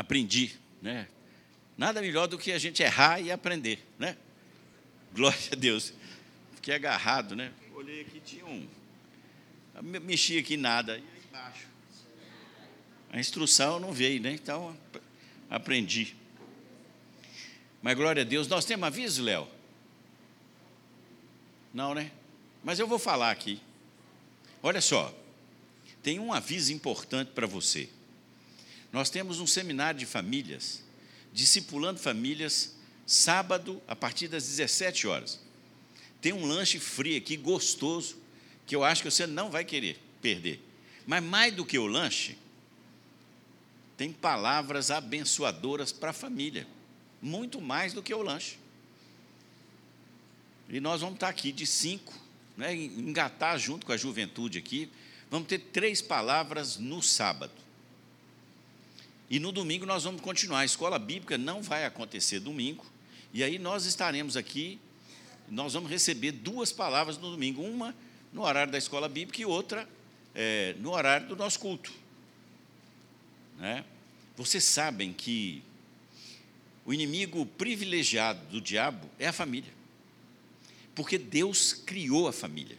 aprendi, né? Nada melhor do que a gente errar e aprender, né? Glória a Deus. Fiquei agarrado, né? Olhei aqui, tinha um. Mexi aqui nada. E aí embaixo. A instrução não veio, né? Então, aprendi. Mas glória a Deus. Nós temos aviso, Léo? Não, né? Mas eu vou falar aqui. Olha só. Tem um aviso importante para você. Nós temos um seminário de famílias, discipulando famílias, sábado, a partir das 17 horas. Tem um lanche frio aqui, gostoso, que eu acho que você não vai querer perder. Mas mais do que o lanche, tem palavras abençoadoras para a família. Muito mais do que o lanche. E nós vamos estar aqui de cinco, né, engatar junto com a juventude aqui. Vamos ter três palavras no sábado. E no domingo nós vamos continuar. A escola bíblica não vai acontecer domingo. E aí nós estaremos aqui, nós vamos receber duas palavras no domingo. Uma no horário da escola bíblica e outra é, no horário do nosso culto. Né? Vocês sabem que o inimigo privilegiado do diabo é a família. Porque Deus criou a família.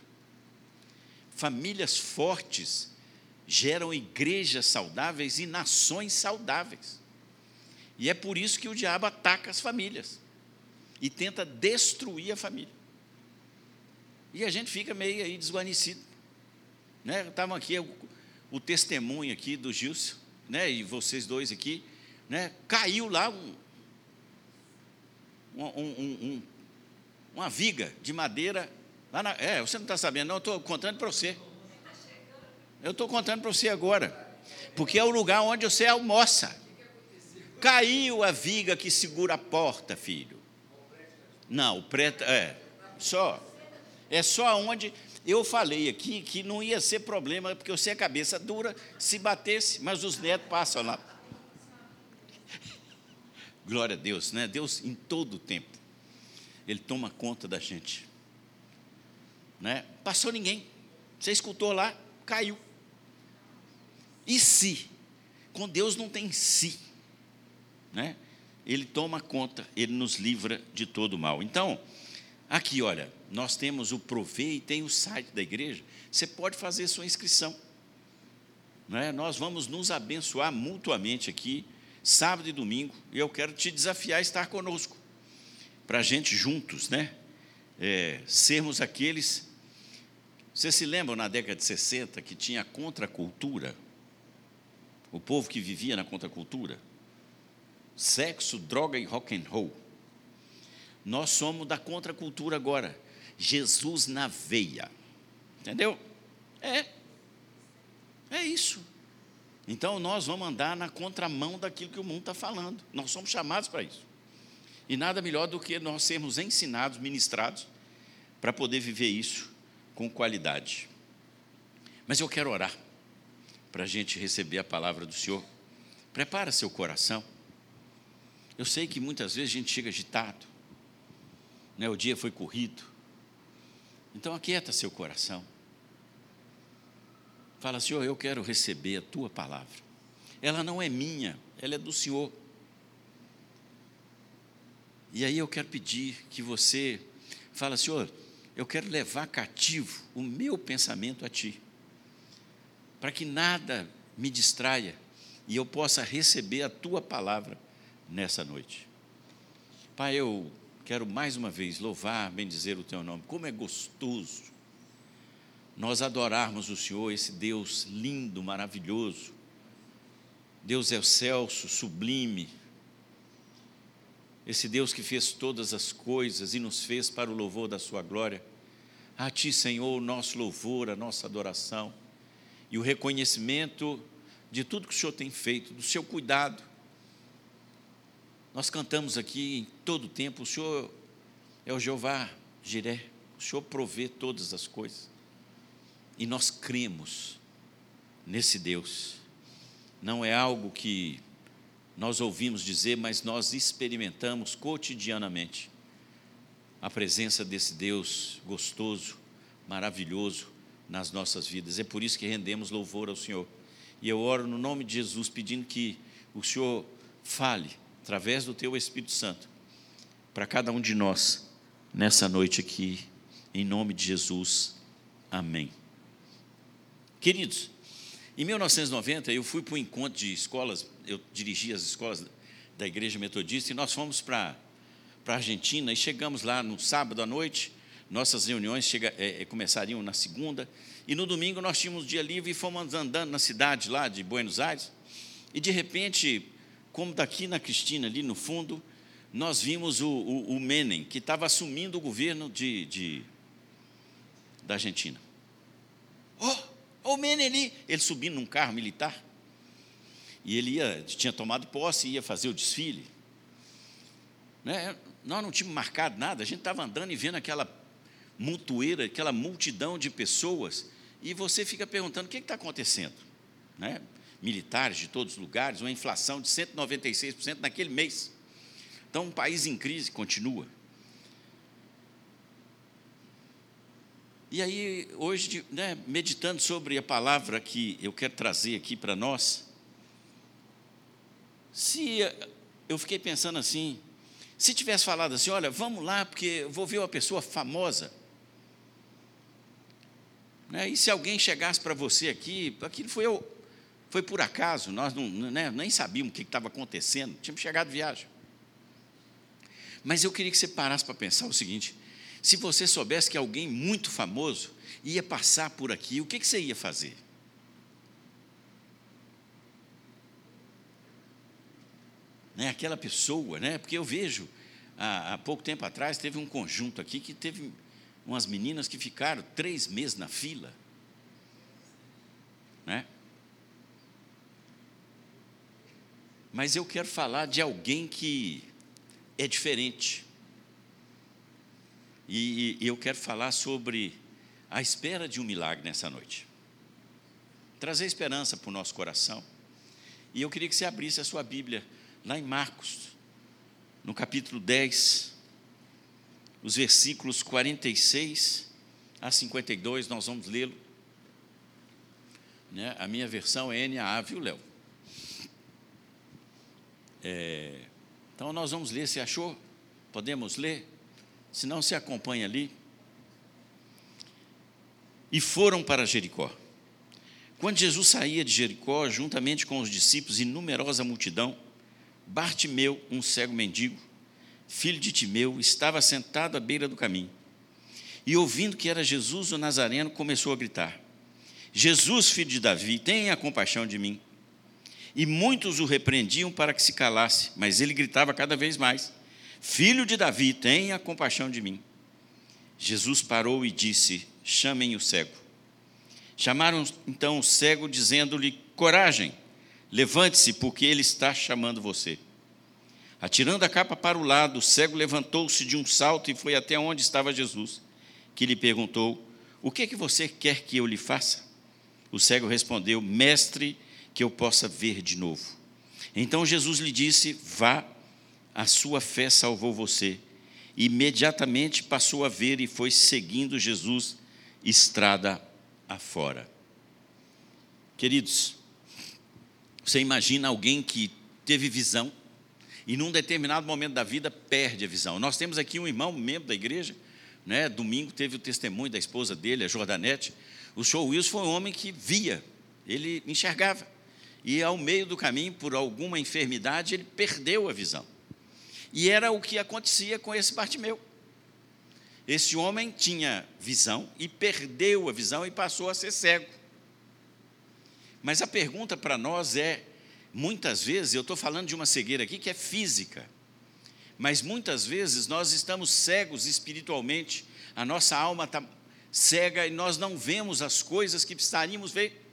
Famílias fortes geram igrejas saudáveis e nações saudáveis. E é por isso que o diabo ataca as famílias e tenta destruir a família. E a gente fica meio aí desguarnecido. Né? Aqui o, o, testemunho aqui do Gilson, né? e vocês dois aqui, né? caiu lá um, um, um, uma viga de madeira. Lá na, é, você não está sabendo, não, estou contando para você. Eu estou contando para você agora. Porque é o lugar onde você almoça. Caiu a viga que segura a porta, filho. Não, o preto, é, só. É só onde eu falei aqui que não ia ser problema, porque sei a cabeça dura se batesse, mas os netos passam lá. Glória a Deus, né? Deus em todo o tempo, Ele toma conta da gente. Né? Passou ninguém. Você escutou lá, caiu. E se? Com Deus não tem se. Né? Ele toma conta, ele nos livra de todo mal. Então, aqui, olha, nós temos o Provê e tem o site da igreja. Você pode fazer sua inscrição. Né? Nós vamos nos abençoar mutuamente aqui, sábado e domingo. E eu quero te desafiar a estar conosco, para a gente juntos, né? É, sermos aqueles. Você se lembra na década de 60 que tinha contracultura? O povo que vivia na contracultura? Sexo, droga e rock and roll. Nós somos da contracultura agora. Jesus na veia. Entendeu? É. É isso. Então nós vamos andar na contramão daquilo que o mundo está falando. Nós somos chamados para isso. E nada melhor do que nós sermos ensinados, ministrados, para poder viver isso com qualidade. Mas eu quero orar para a gente receber a palavra do Senhor. Prepara seu coração. Eu sei que muitas vezes a gente chega agitado, né? o dia foi corrido, então aquieta seu coração. Fala, Senhor, eu quero receber a tua palavra. Ela não é minha, ela é do Senhor. E aí eu quero pedir que você fala, Senhor, eu quero levar cativo o meu pensamento a ti, para que nada me distraia e eu possa receber a tua palavra nessa noite. Pai, eu quero mais uma vez louvar, bendizer o teu nome. Como é gostoso nós adorarmos o Senhor, esse Deus lindo, maravilhoso. Deus é o celso, sublime. Esse Deus que fez todas as coisas e nos fez para o louvor da sua glória. A ti, Senhor, o nosso louvor, a nossa adoração e o reconhecimento de tudo que o Senhor tem feito, do seu cuidado, nós cantamos aqui em todo o tempo, o Senhor é o Jeová Jiré, o Senhor provê todas as coisas. E nós cremos nesse Deus. Não é algo que nós ouvimos dizer, mas nós experimentamos cotidianamente a presença desse Deus gostoso, maravilhoso nas nossas vidas. É por isso que rendemos louvor ao Senhor. E eu oro no nome de Jesus pedindo que o Senhor fale através do teu Espírito Santo para cada um de nós nessa noite aqui, em nome de Jesus. Amém. Queridos, em 1990 eu fui para um encontro de escolas, eu dirigi as escolas da Igreja Metodista e nós fomos para para a Argentina e chegamos lá no sábado à noite. Nossas reuniões chega, é, começariam na segunda e no domingo nós tínhamos dia livre e fomos andando na cidade lá de Buenos Aires. E de repente, como daqui na Cristina, ali no fundo, nós vimos o, o, o Menem, que estava assumindo o governo de, de da Argentina. Oh, o Menem ali, ele subindo num carro militar. E ele ia, tinha tomado posse e ia fazer o desfile. Né? Nós não tínhamos marcado nada, a gente estava andando e vendo aquela mutueira, aquela multidão de pessoas, e você fica perguntando: o que está acontecendo? Né? Militares de todos os lugares, uma inflação de 196% naquele mês. Então, um país em crise continua. E aí, hoje, né, meditando sobre a palavra que eu quero trazer aqui para nós, se eu fiquei pensando assim, se tivesse falado assim, olha, vamos lá, porque eu vou ver uma pessoa famosa. Né? E se alguém chegasse para você aqui, aquilo foi, foi por acaso, nós não, né, nem sabíamos o que estava acontecendo, tínhamos chegado de viagem. Mas eu queria que você parasse para pensar o seguinte: se você soubesse que alguém muito famoso ia passar por aqui, o que, que você ia fazer? né, aquela pessoa, né? Porque eu vejo, há, há, pouco tempo atrás, teve um conjunto aqui que teve umas meninas que ficaram três meses na fila. Né? Mas eu quero falar de alguém que é diferente. E, e eu quero falar sobre a espera de um milagre nessa noite. Trazer esperança para o nosso coração. E eu queria que você abrisse a sua Bíblia lá em Marcos, no capítulo 10, os versículos 46 a 52, nós vamos lê-lo. Né? A minha versão é NAA, viu, Léo? É, então nós vamos ler, você achou? Podemos ler? Se não, se acompanha ali. E foram para Jericó. Quando Jesus saía de Jericó, juntamente com os discípulos e numerosa multidão, Bartimeu, um cego mendigo, filho de Timeu, estava sentado à beira do caminho. E ouvindo que era Jesus o Nazareno, começou a gritar: Jesus, filho de Davi, tenha compaixão de mim. E muitos o repreendiam para que se calasse, mas ele gritava cada vez mais: Filho de Davi, tenha compaixão de mim. Jesus parou e disse: Chamem o cego. Chamaram então o cego, dizendo-lhe: Coragem, Levante-se, porque ele está chamando você. Atirando a capa para o lado, o cego levantou-se de um salto e foi até onde estava Jesus, que lhe perguntou: O que é que você quer que eu lhe faça? O cego respondeu: Mestre, que eu possa ver de novo. Então Jesus lhe disse: Vá, a sua fé salvou você. Imediatamente passou a ver e foi seguindo Jesus estrada afora. Queridos, você imagina alguém que teve visão e num determinado momento da vida perde a visão. Nós temos aqui um irmão, membro da igreja, né? domingo teve o testemunho da esposa dele, a Jordanete. O show Wilson foi um homem que via, ele enxergava. E ao meio do caminho, por alguma enfermidade, ele perdeu a visão. E era o que acontecia com esse Bartimeu. Esse homem tinha visão e perdeu a visão e passou a ser cego. Mas a pergunta para nós é: muitas vezes, eu estou falando de uma cegueira aqui que é física, mas muitas vezes nós estamos cegos espiritualmente, a nossa alma está cega e nós não vemos as coisas que precisaríamos ver.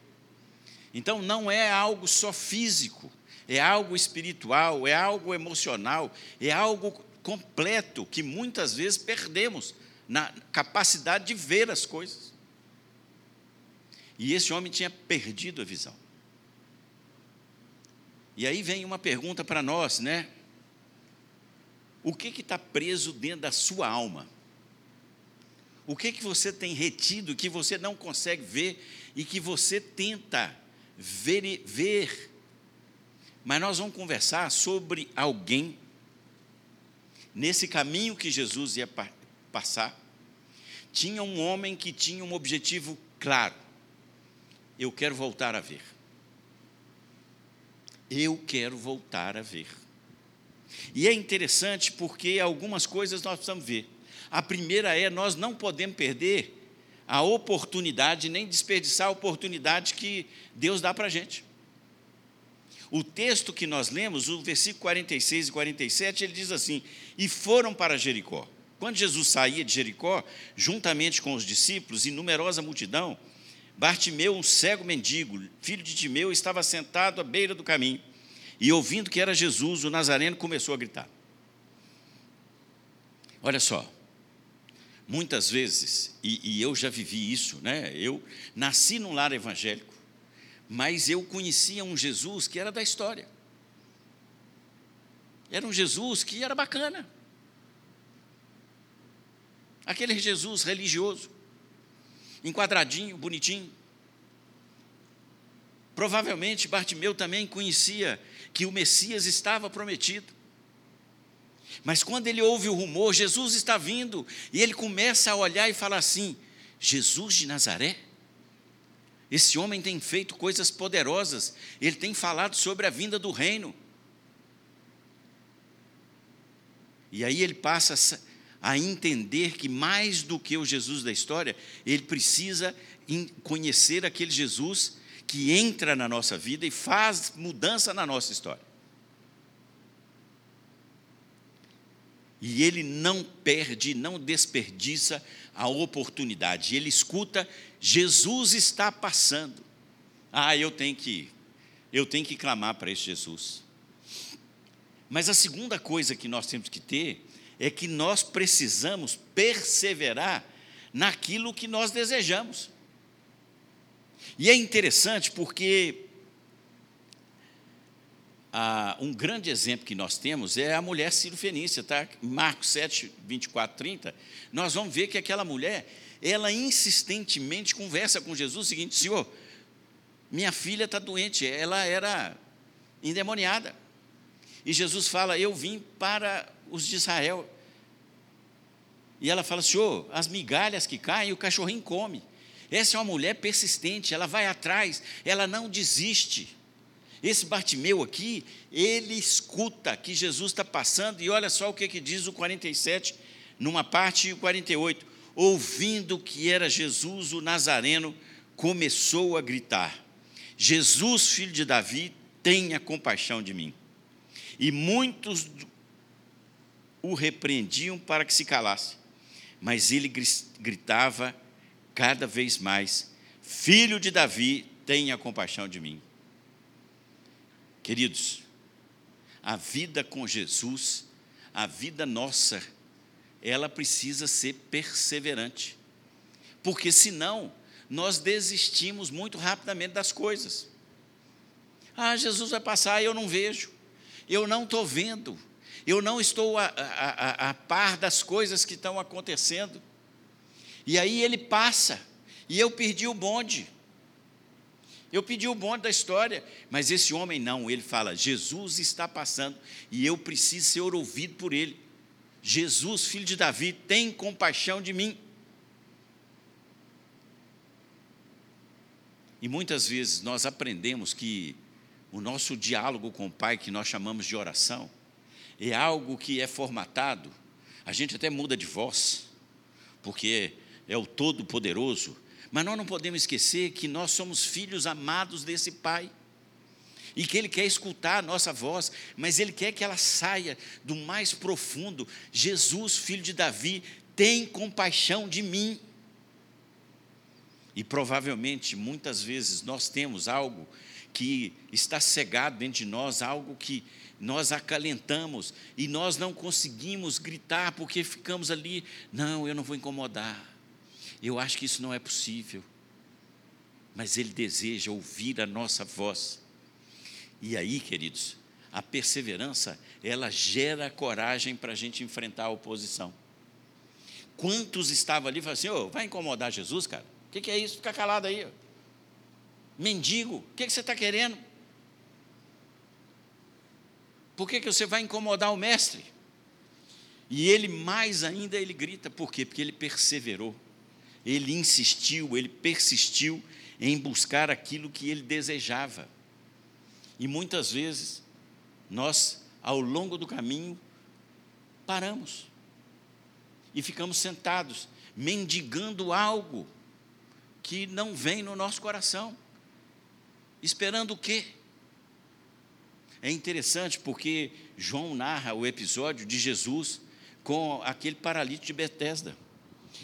Então não é algo só físico, é algo espiritual, é algo emocional, é algo completo que muitas vezes perdemos na capacidade de ver as coisas. E esse homem tinha perdido a visão. E aí vem uma pergunta para nós, né? O que está preso dentro da sua alma? O que, que você tem retido que você não consegue ver e que você tenta ver, ver Mas nós vamos conversar sobre alguém nesse caminho que Jesus ia passar. Tinha um homem que tinha um objetivo claro. Eu quero voltar a ver. Eu quero voltar a ver. E é interessante porque algumas coisas nós precisamos ver. A primeira é: nós não podemos perder a oportunidade, nem desperdiçar a oportunidade que Deus dá para a gente. O texto que nós lemos, o versículo 46 e 47, ele diz assim: E foram para Jericó. Quando Jesus saía de Jericó, juntamente com os discípulos e numerosa multidão, Bartimeu, um cego mendigo, filho de Timeu, estava sentado à beira do caminho. E ouvindo que era Jesus, o Nazareno começou a gritar. Olha só, muitas vezes, e, e, eu já vivi isso, né? Eu nasci num lar evangélico, mas eu conhecia um Jesus que era da história. Era um Jesus que era bacana. Aquele Jesus religioso, enquadradinho, bonitinho. Provavelmente Bartimeu também conhecia que o Messias estava prometido. Mas quando ele ouve o rumor, Jesus está vindo, e ele começa a olhar e fala assim: Jesus de Nazaré? Esse homem tem feito coisas poderosas, ele tem falado sobre a vinda do reino. E aí ele passa a entender que mais do que o Jesus da história, ele precisa conhecer aquele Jesus que entra na nossa vida e faz mudança na nossa história. E ele não perde, não desperdiça a oportunidade. Ele escuta, Jesus está passando. Ah, eu tenho que eu tenho que clamar para esse Jesus. Mas a segunda coisa que nós temos que ter é que nós precisamos perseverar naquilo que nós desejamos. E é interessante porque ah, um grande exemplo que nós temos é a mulher Fenícia, tá? Marcos 7, 24, 30. Nós vamos ver que aquela mulher, ela insistentemente conversa com Jesus o seguinte: Senhor, minha filha está doente, ela era endemoniada. E Jesus fala: Eu vim para os de Israel. E ela fala: Senhor, as migalhas que caem, o cachorrinho come. Essa é uma mulher persistente, ela vai atrás, ela não desiste. Esse Bartimeu aqui, ele escuta que Jesus está passando, e olha só o que, que diz o 47, numa parte, e o 48. Ouvindo que era Jesus o Nazareno, começou a gritar: Jesus, filho de Davi, tenha compaixão de mim. E muitos o repreendiam para que se calasse, mas ele gritava cada vez mais: Filho de Davi, tenha compaixão de mim. Queridos, a vida com Jesus, a vida nossa, ela precisa ser perseverante, porque senão nós desistimos muito rapidamente das coisas. Ah, Jesus vai passar e eu não vejo, eu não estou vendo, eu não estou a, a, a, a par das coisas que estão acontecendo. E aí ele passa, e eu perdi o bonde. Eu pedi o bonde da história, mas esse homem não, ele fala: Jesus está passando e eu preciso ser ouvido por ele. Jesus, filho de Davi, tem compaixão de mim. E muitas vezes nós aprendemos que o nosso diálogo com o Pai, que nós chamamos de oração, é algo que é formatado, a gente até muda de voz, porque é o Todo-Poderoso, mas nós não podemos esquecer que nós somos filhos amados desse Pai. E que Ele quer escutar a nossa voz, mas Ele quer que ela saia do mais profundo. Jesus, filho de Davi, tem compaixão de mim. E provavelmente, muitas vezes, nós temos algo que está cegado dentro de nós, algo que nós acalentamos e nós não conseguimos gritar porque ficamos ali, não, eu não vou incomodar. Eu acho que isso não é possível. Mas Ele deseja ouvir a nossa voz. E aí, queridos, a perseverança, ela gera coragem para a gente enfrentar a oposição. Quantos estavam ali e falaram assim: oh, vai incomodar Jesus, cara? O que, que, é isso? Fica calado aí. Mendigo, o que, que você está querendo? Por que, que você vai incomodar o mestre? E ele mais ainda ele grita, por quê? Porque ele perseverou. Ele insistiu, ele persistiu em buscar aquilo que ele desejava. E muitas vezes nós, ao longo do caminho, paramos e ficamos sentados, mendigando algo que não vem no nosso coração. Esperando o quê? É interessante porque João narra o episódio de Jesus com aquele paralítico de Betesda.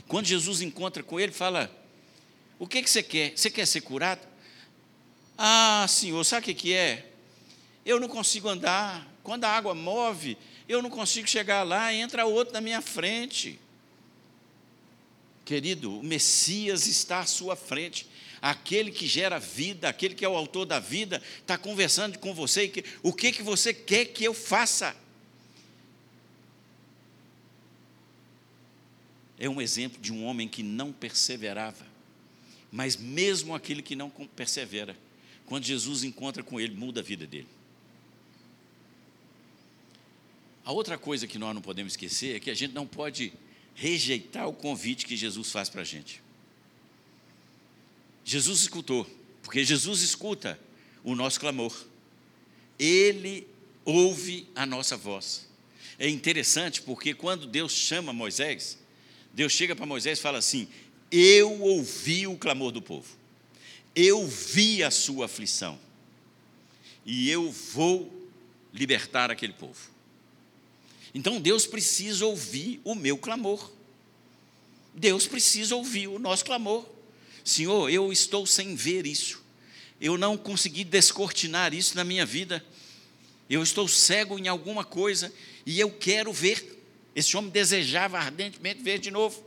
Quando Jesus encontra com ele, fala: O que, que você quer? Você quer ser curado? Ah, Senhor, sabe o que, que é? Eu não consigo andar. Quando a água move, eu não consigo chegar lá, entra outro na minha frente. Querido, o Messias está à sua frente. Aquele que gera vida, aquele que é o autor da vida, está conversando com você. Que, o que, que você quer que eu faça? É um exemplo de um homem que não perseverava. Mas mesmo aquele que não persevera, quando Jesus encontra com ele, muda a vida dele. A outra coisa que nós não podemos esquecer é que a gente não pode rejeitar o convite que Jesus faz para a gente. Jesus escutou, porque Jesus escuta o nosso clamor. Ele ouve a nossa voz. É interessante porque quando Deus chama Moisés, Deus chega para Moisés e fala assim: Eu ouvi o clamor do povo, eu vi a sua aflição, e eu vou libertar aquele povo. Então Deus precisa ouvir o meu clamor. Deus precisa ouvir o nosso clamor. Senhor, eu estou sem ver isso. Eu não consegui descortinar isso na minha vida. Eu estou cego em alguma coisa e eu quero ver. Esse homem desejava ardentemente ver de novo.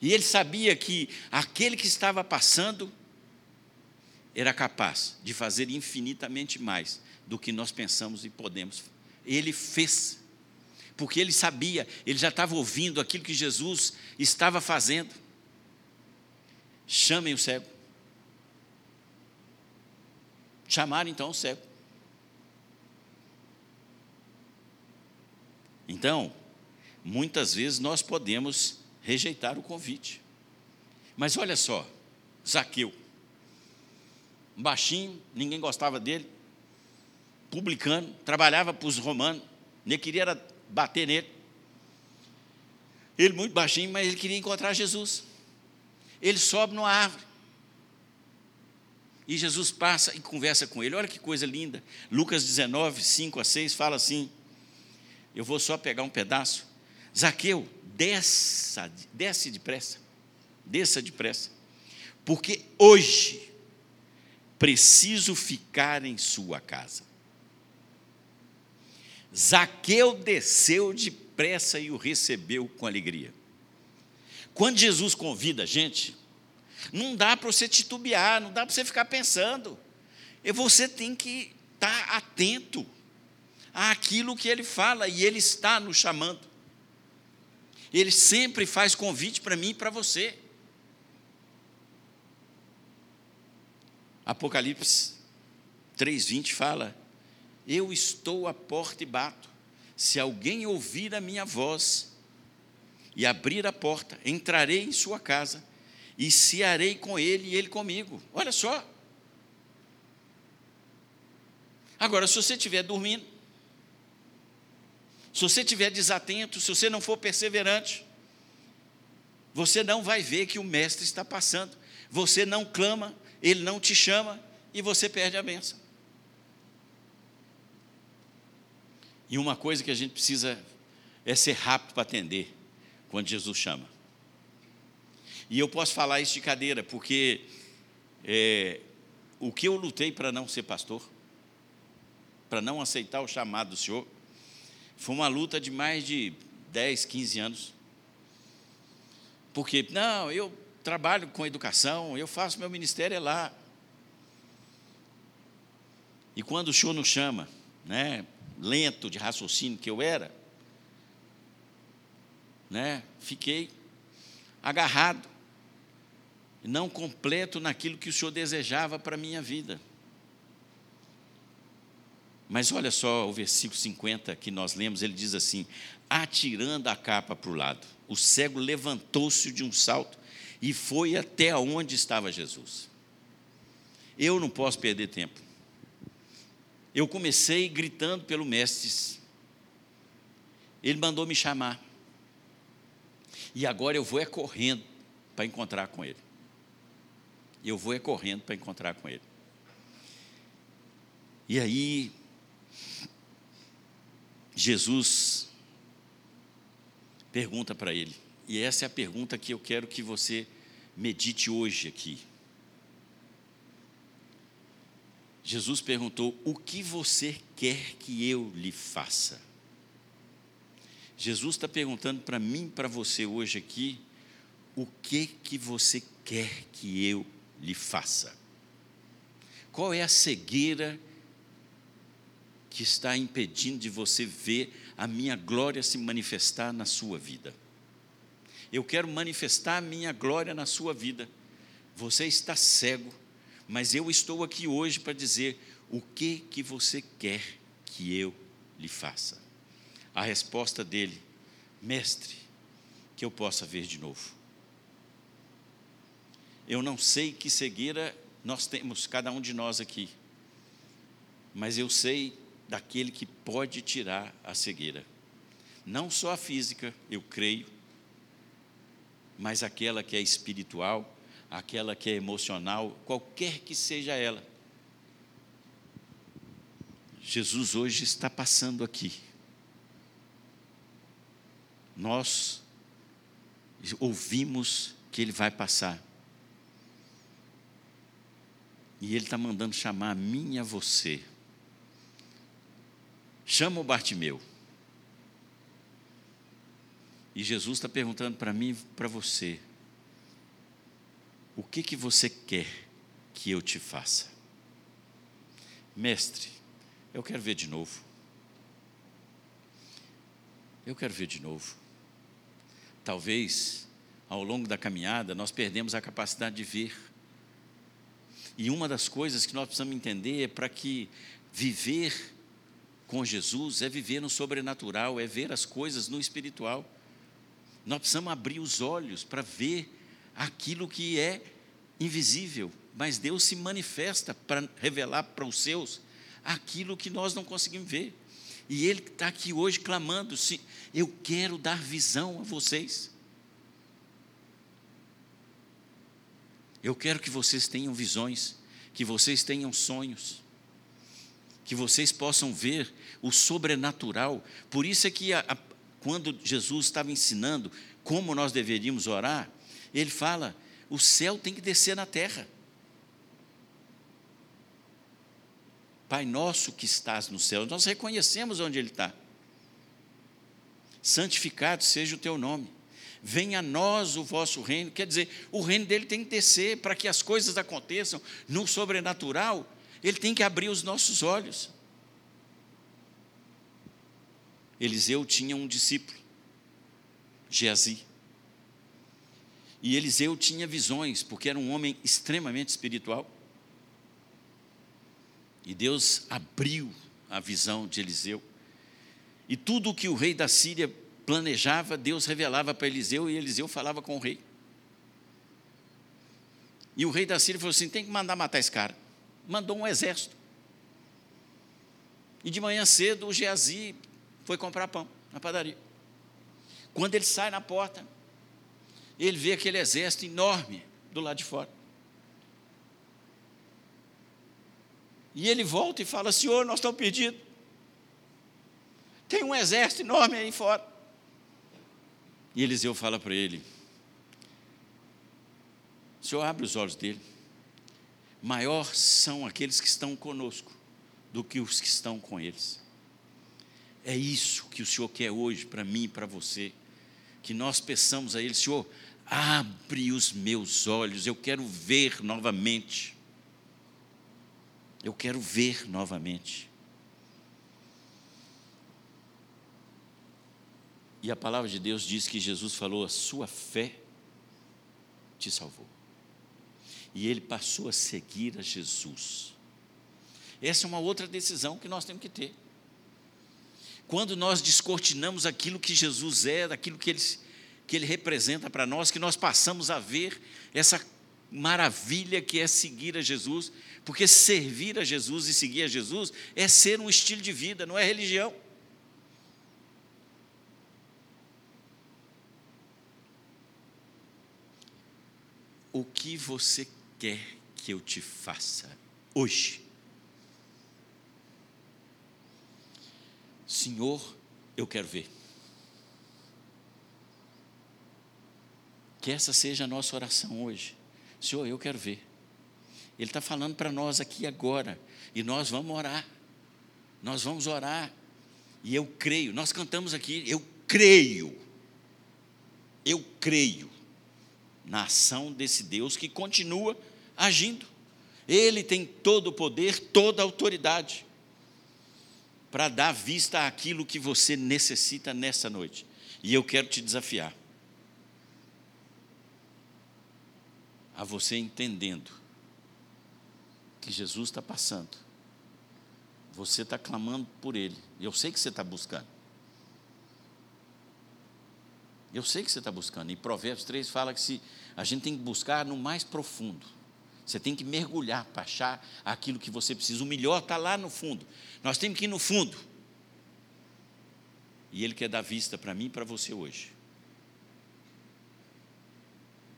E ele sabia que aquele que estava passando era capaz de fazer infinitamente mais do que nós pensamos e podemos. Ele fez porque ele sabia, ele já estava ouvindo aquilo que Jesus estava fazendo. Chamem o cego. Chamaram então o cego. Então, muitas vezes nós podemos rejeitar o convite. Mas olha só, Zaqueu, baixinho, ninguém gostava dele, publicano, trabalhava para os romanos, nem queria bater nele. Ele muito baixinho, mas ele queria encontrar Jesus. Ele sobe numa árvore. E Jesus passa e conversa com ele. Olha que coisa linda. Lucas 19, 5 a 6 fala assim. Eu vou só pegar um pedaço. Zaqueu, desça, desce depressa. Desça depressa. Porque hoje preciso ficar em sua casa. Zaqueu desceu depressa e o recebeu com alegria. Quando Jesus convida a gente, não dá para você titubear, não dá para você ficar pensando. E você tem que estar tá atento àquilo que ele fala e ele está nos chamando. Ele sempre faz convite para mim e para você. Apocalipse 3:20 fala: eu estou à porta e bato. Se alguém ouvir a minha voz e abrir a porta, entrarei em sua casa e cearei com ele e ele comigo. Olha só. Agora, se você estiver dormindo, se você estiver desatento, se você não for perseverante, você não vai ver que o mestre está passando. Você não clama, ele não te chama e você perde a benção. E uma coisa que a gente precisa é ser rápido para atender quando Jesus chama. E eu posso falar isso de cadeira, porque é, o que eu lutei para não ser pastor, para não aceitar o chamado do Senhor, foi uma luta de mais de 10, 15 anos. Porque, não, eu trabalho com educação, eu faço meu ministério é lá. E quando o Senhor nos chama, né, lento de raciocínio que eu era, né, fiquei agarrado, não completo naquilo que o Senhor desejava para a minha vida. Mas olha só o versículo 50 que nós lemos, ele diz assim: atirando a capa para o lado, o cego levantou-se de um salto e foi até onde estava Jesus. Eu não posso perder tempo. Eu comecei gritando pelo mestre. Ele mandou me chamar. E agora eu vou é correndo para encontrar com ele. Eu vou é correndo para encontrar com ele. E aí, Jesus pergunta para ele, e essa é a pergunta que eu quero que você medite hoje aqui. Jesus perguntou: O que você quer que eu lhe faça? Jesus está perguntando para mim, para você hoje aqui, o que que você quer que eu lhe faça? Qual é a cegueira que está impedindo de você ver a minha glória se manifestar na sua vida? Eu quero manifestar a minha glória na sua vida. Você está cego, mas eu estou aqui hoje para dizer o que que você quer que eu lhe faça. A resposta dele, mestre, que eu possa ver de novo. Eu não sei que cegueira nós temos, cada um de nós aqui, mas eu sei daquele que pode tirar a cegueira. Não só a física, eu creio, mas aquela que é espiritual, aquela que é emocional, qualquer que seja ela. Jesus hoje está passando aqui nós ouvimos que ele vai passar. E ele está mandando chamar a mim e a você. Chama o Bartimeu. E Jesus está perguntando para mim e para você: o que, que você quer que eu te faça? Mestre, eu quero ver de novo. Eu quero ver de novo. Talvez, ao longo da caminhada, nós perdemos a capacidade de ver. E uma das coisas que nós precisamos entender é para que viver com Jesus é viver no sobrenatural, é ver as coisas no espiritual. Nós precisamos abrir os olhos para ver aquilo que é invisível, mas Deus se manifesta para revelar para os seus aquilo que nós não conseguimos ver. E Ele está aqui hoje clamando: se eu quero dar visão a vocês. Eu quero que vocês tenham visões, que vocês tenham sonhos, que vocês possam ver o sobrenatural. Por isso é que a, a, quando Jesus estava ensinando como nós deveríamos orar, ele fala: o céu tem que descer na terra. Pai nosso que estás no céu, nós reconhecemos onde Ele está. Santificado seja o teu nome. Venha a nós o vosso reino. Quer dizer, o reino dele tem que descer para que as coisas aconteçam no sobrenatural. Ele tem que abrir os nossos olhos. Eliseu tinha um discípulo, Geazi. E Eliseu tinha visões, porque era um homem extremamente espiritual. E Deus abriu a visão de Eliseu. E tudo o que o rei da Síria planejava, Deus revelava para Eliseu e Eliseu falava com o rei. E o rei da Síria falou assim: tem que mandar matar esse cara. Mandou um exército. E de manhã cedo o Geazi foi comprar pão na padaria. Quando ele sai na porta, ele vê aquele exército enorme do lado de fora. E ele volta e fala: Senhor, nós estamos perdidos. Tem um exército enorme aí fora. E Eliseu fala para ele: O Senhor abre os olhos dele. Maior são aqueles que estão conosco do que os que estão com eles. É isso que o Senhor quer hoje para mim e para você. Que nós peçamos a Ele, Senhor, abre os meus olhos, eu quero ver novamente. Eu quero ver novamente. E a palavra de Deus diz que Jesus falou: a sua fé te salvou. E ele passou a seguir a Jesus. Essa é uma outra decisão que nós temos que ter. Quando nós descortinamos aquilo que Jesus é, daquilo que ele, que ele representa para nós, que nós passamos a ver essa maravilha que é seguir a Jesus, porque servir a Jesus e seguir a Jesus é ser um estilo de vida, não é religião. O que você quer que eu te faça hoje? Senhor, eu quero ver. Que essa seja a nossa oração hoje. Senhor, eu quero ver. Ele está falando para nós aqui agora. E nós vamos orar. Nós vamos orar. E eu creio. Nós cantamos aqui, eu creio. Eu creio na ação desse Deus que continua agindo. Ele tem todo o poder, toda a autoridade para dar vista àquilo que você necessita nessa noite. E eu quero te desafiar a você entendendo que Jesus está passando, você está clamando por Ele, eu sei que você está buscando. Eu sei que você está buscando. E Provérbios 3 fala que se a gente tem que buscar no mais profundo. Você tem que mergulhar para achar aquilo que você precisa. O melhor está lá no fundo. Nós temos que ir no fundo. E Ele quer dar vista para mim e para você hoje.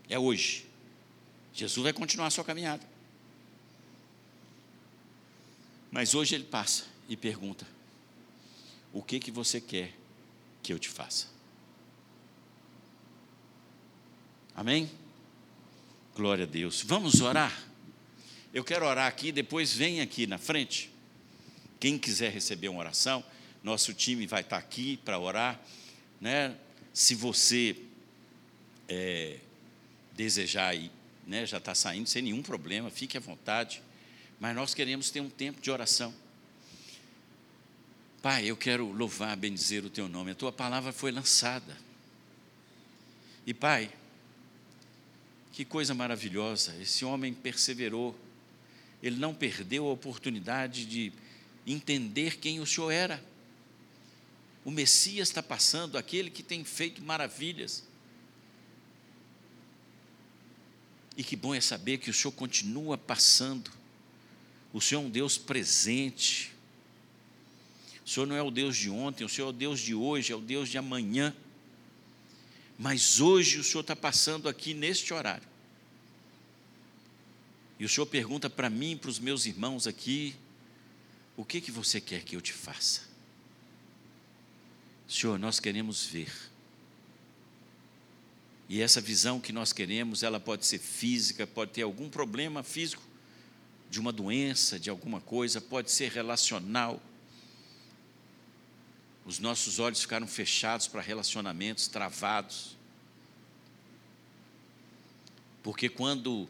É hoje. Jesus vai continuar a sua caminhada. Mas hoje Ele passa e pergunta: O que que você quer que eu te faça? Amém? Glória a Deus. Vamos orar? Eu quero orar aqui, depois vem aqui na frente. Quem quiser receber uma oração, nosso time vai estar aqui para orar. Né? Se você é, desejar ir, né, já está saindo sem nenhum problema, fique à vontade. Mas nós queremos ter um tempo de oração. Pai, eu quero louvar, bendizer o teu nome. A tua palavra foi lançada. E Pai, que coisa maravilhosa, esse homem perseverou, ele não perdeu a oportunidade de entender quem o Senhor era. O Messias está passando, aquele que tem feito maravilhas. E que bom é saber que o Senhor continua passando. O Senhor é um Deus presente. O Senhor não é o Deus de ontem, o Senhor é o Deus de hoje, é o Deus de amanhã. Mas hoje o Senhor está passando aqui neste horário. E o Senhor pergunta para mim, para os meus irmãos aqui: o que, que você quer que eu te faça? Senhor, nós queremos ver. E essa visão que nós queremos, ela pode ser física, pode ter algum problema físico, de uma doença, de alguma coisa, pode ser relacional, os nossos olhos ficaram fechados para relacionamentos travados. Porque quando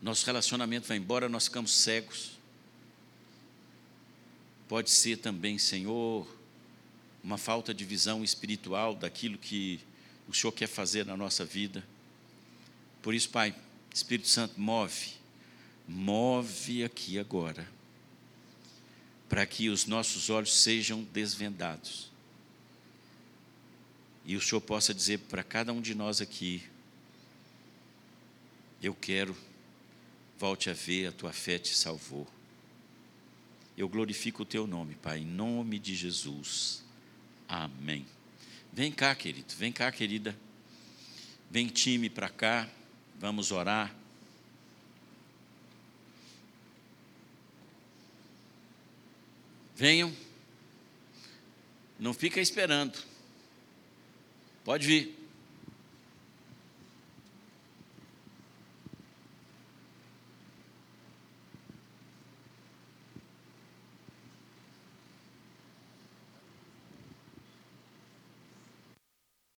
nosso relacionamento vai embora, nós ficamos cegos. Pode ser também, Senhor, uma falta de visão espiritual daquilo que o Senhor quer fazer na nossa vida. Por isso, Pai, Espírito Santo, move, move aqui agora, para que os nossos olhos sejam desvendados e o Senhor possa dizer para cada um de nós aqui: Eu quero, volte a ver, a tua fé te salvou. Eu glorifico o teu nome, Pai, em nome de Jesus. Amém. Vem cá, querido, vem cá, querida. Vem time para cá, vamos orar. Venham, não fica esperando. Pode vir.